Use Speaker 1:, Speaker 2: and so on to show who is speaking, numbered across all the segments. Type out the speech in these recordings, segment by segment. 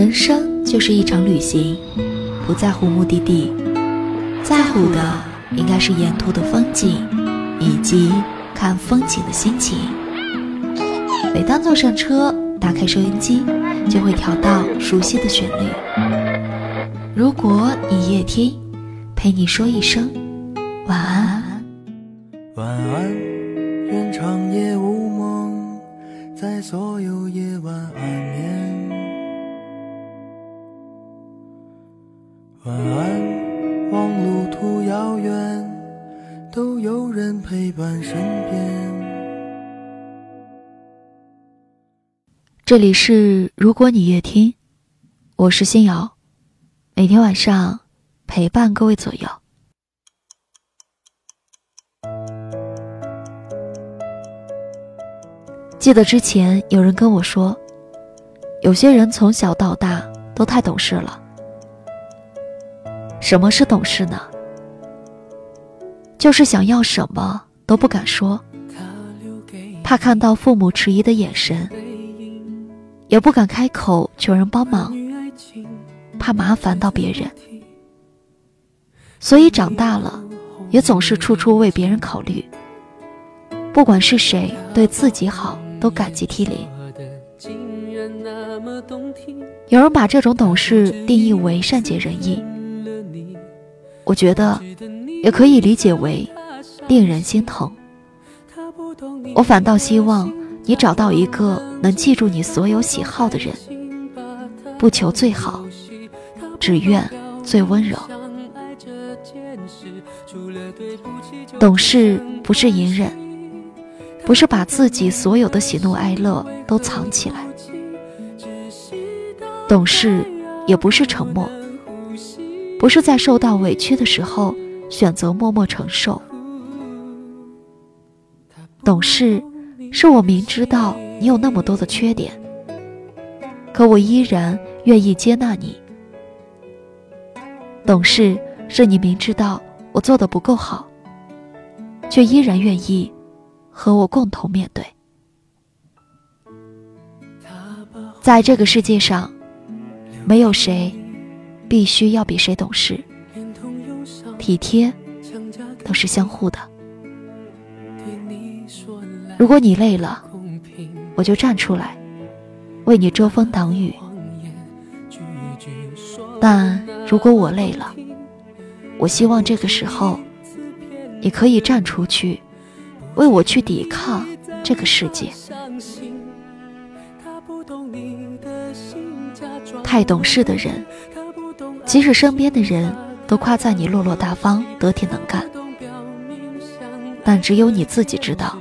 Speaker 1: 人生就是一场旅行，不在乎目的地，在乎的应该是沿途的风景，以及看风景的心情。每当坐上车，打开收音机，就会调到熟悉的旋律。如果你夜听，陪你说一声晚安。
Speaker 2: 晚安，愿长夜无梦，在所有夜晚安眠。晚安，望路途遥远，都有人陪伴身边。
Speaker 1: 这里是如果你夜听，我是新瑶，每天晚上陪伴各位左右。记得之前有人跟我说，有些人从小到大都太懂事了。什么是懂事呢？就是想要什么都不敢说，怕看到父母迟疑的眼神，也不敢开口求人帮忙，怕麻烦到别人。所以长大了，也总是处处为别人考虑，不管是谁对自己好。都感激涕零。有人把这种懂事定义为善解人意，我觉得也可以理解为令人心疼。我反倒希望你找到一个能记住你所有喜好的人，不求最好，只愿最温柔。懂事不是隐忍。不是把自己所有的喜怒哀乐都藏起来，懂事也不是沉默，不是在受到委屈的时候选择默默承受。懂事是我明知道你有那么多的缺点，可我依然愿意接纳你。懂事是你明知道我做的不够好，却依然愿意。和我共同面对，在这个世界上，没有谁必须要比谁懂事，体贴都是相互的。如果你累了，我就站出来为你遮风挡雨；但如果我累了，我希望这个时候你可以站出去。为我去抵抗这个世界，太懂事的人，即使身边的人都夸赞你落落大方、得体能干，但只有你自己知道，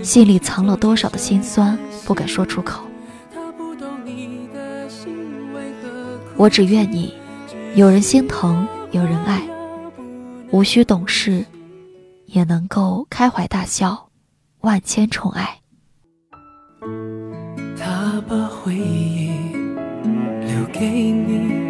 Speaker 1: 心里藏了多少的心酸不敢说出口。我只愿你有人心疼，有人爱，无需懂事。也能够开怀大笑，万千宠爱。
Speaker 2: 他把回忆留给你，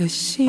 Speaker 2: 的心，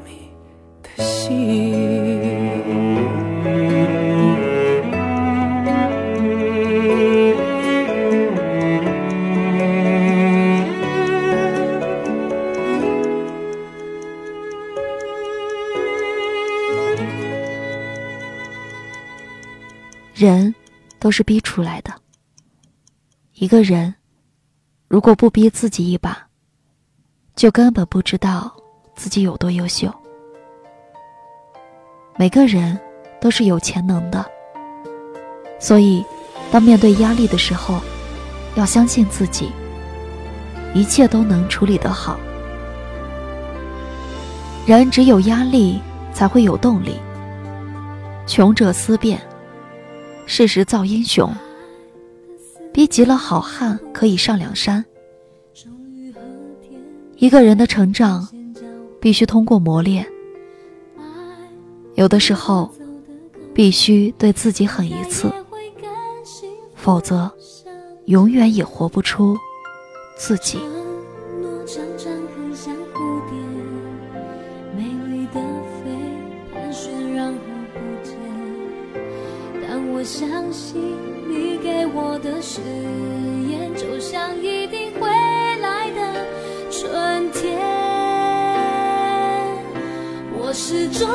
Speaker 1: 人都是逼出来的。一个人如果不逼自己一把，就根本不知道。自己有多优秀？每个人都是有潜能的，所以当面对压力的时候，要相信自己，一切都能处理得好。人只有压力才会有动力。穷者思变，事实造英雄。逼急了好汉可以上梁山。一个人的成长。必须通过磨练，有的时候必须对自己狠一次，否则永远也活不出自己。
Speaker 3: 我相信你给我的誓言，就像一定会来的春天。我始终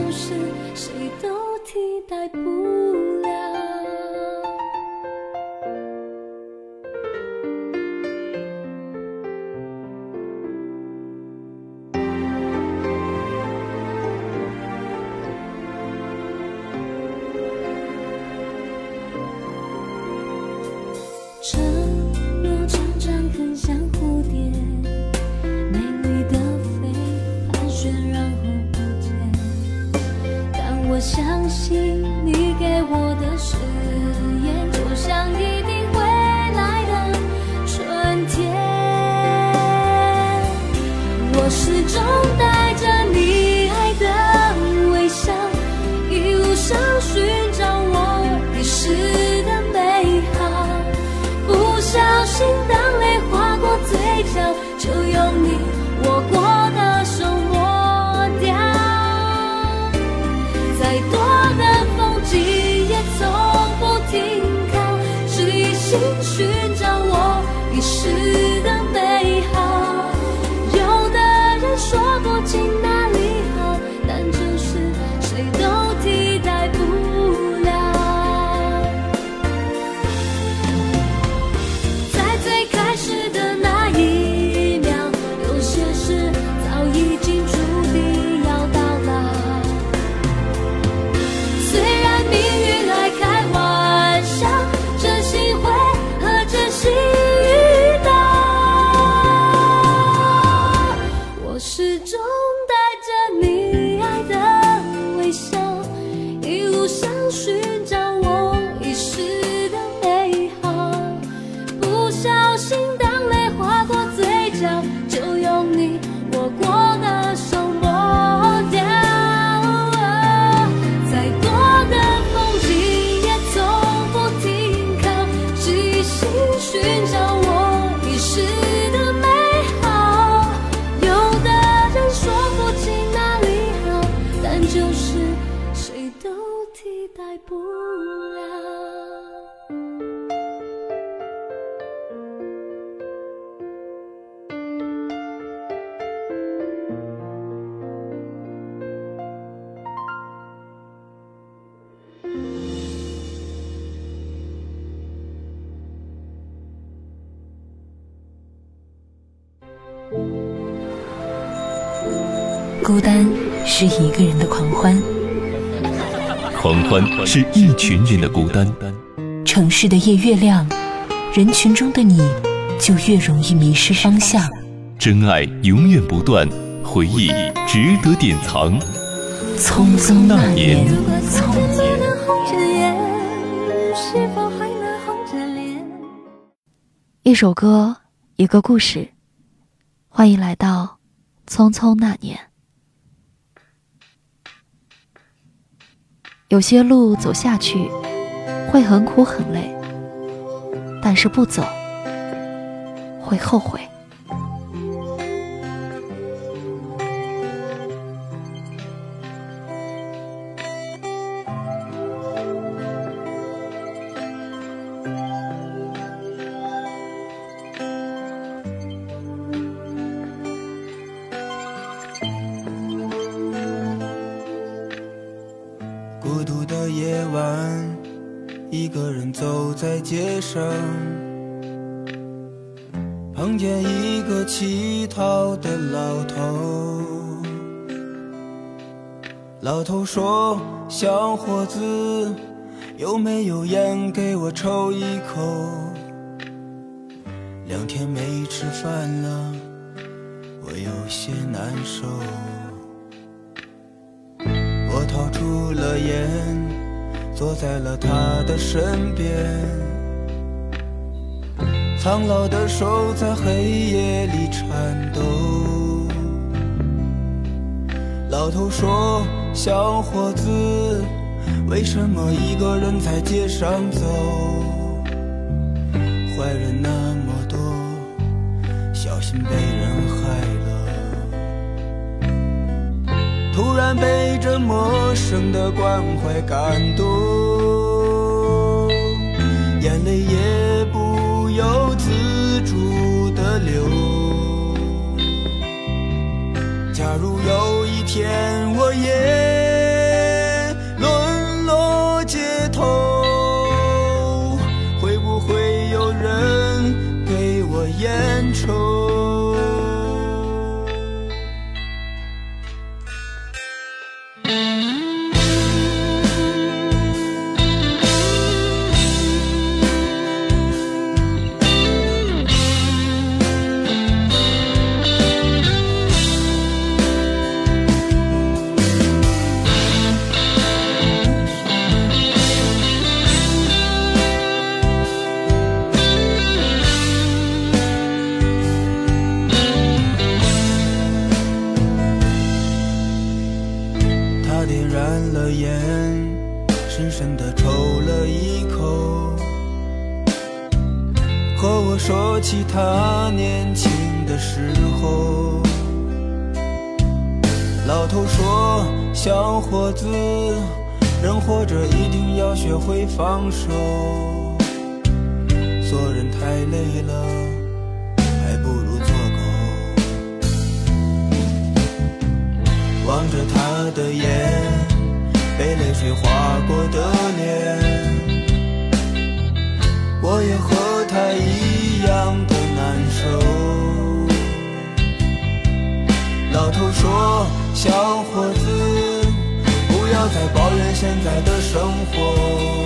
Speaker 3: 城市，谁都替代不了。城。相信。带不了
Speaker 1: 孤单是一个人的狂欢。
Speaker 4: 狂欢是一群人的孤单。
Speaker 1: 城市的夜越亮，人群中的你就越容易迷失方向。
Speaker 4: 真爱永远不断，回忆值得典藏。
Speaker 1: 匆匆那年，
Speaker 3: 匆年。
Speaker 1: 一首歌，一个故事。欢迎来到《匆匆那年》。有些路走下去会很苦很累，但是不走会后悔。
Speaker 5: 的夜晚，一个人走在街上碰见一个乞讨的老头，老头说：“小伙子，有没有烟给我抽一口？两天没吃饭了，我有些难受。”我掏出了烟，坐在了他的身边。苍老的手在黑夜里颤抖。老头说：“小伙子，为什么一个人在街上走？坏人那么多，小心被人被这陌生的关怀感动，眼泪也不。由自主的流。假如有一天我也起他年轻的时候，老头说：“小伙子，人活着一定要学会放手。做人太累了，还不如做狗。”望着他的眼，被泪水划过的脸，头说：“小伙子，不要再抱怨现在的生活。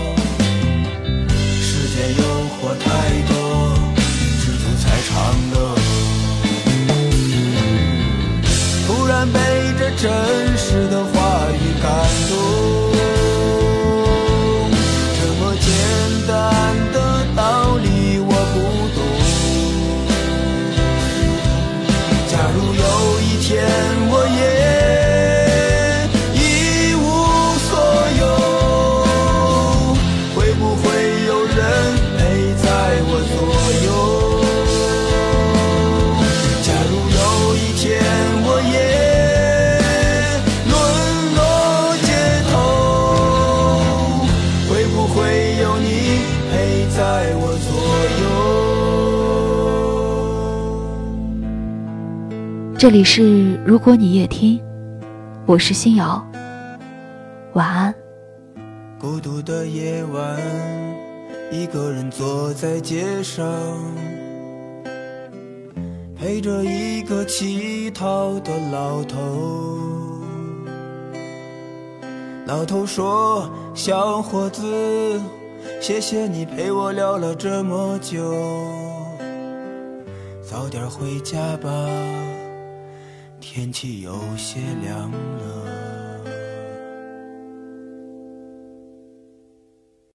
Speaker 1: 这里是如果你夜听，我是新瑶，晚安。
Speaker 5: 孤独的夜晚，一个人坐在街上。陪着一个乞讨的老头。老头说：“小伙子，谢谢你陪我聊了这么久，早点回家吧，天气有些凉了。”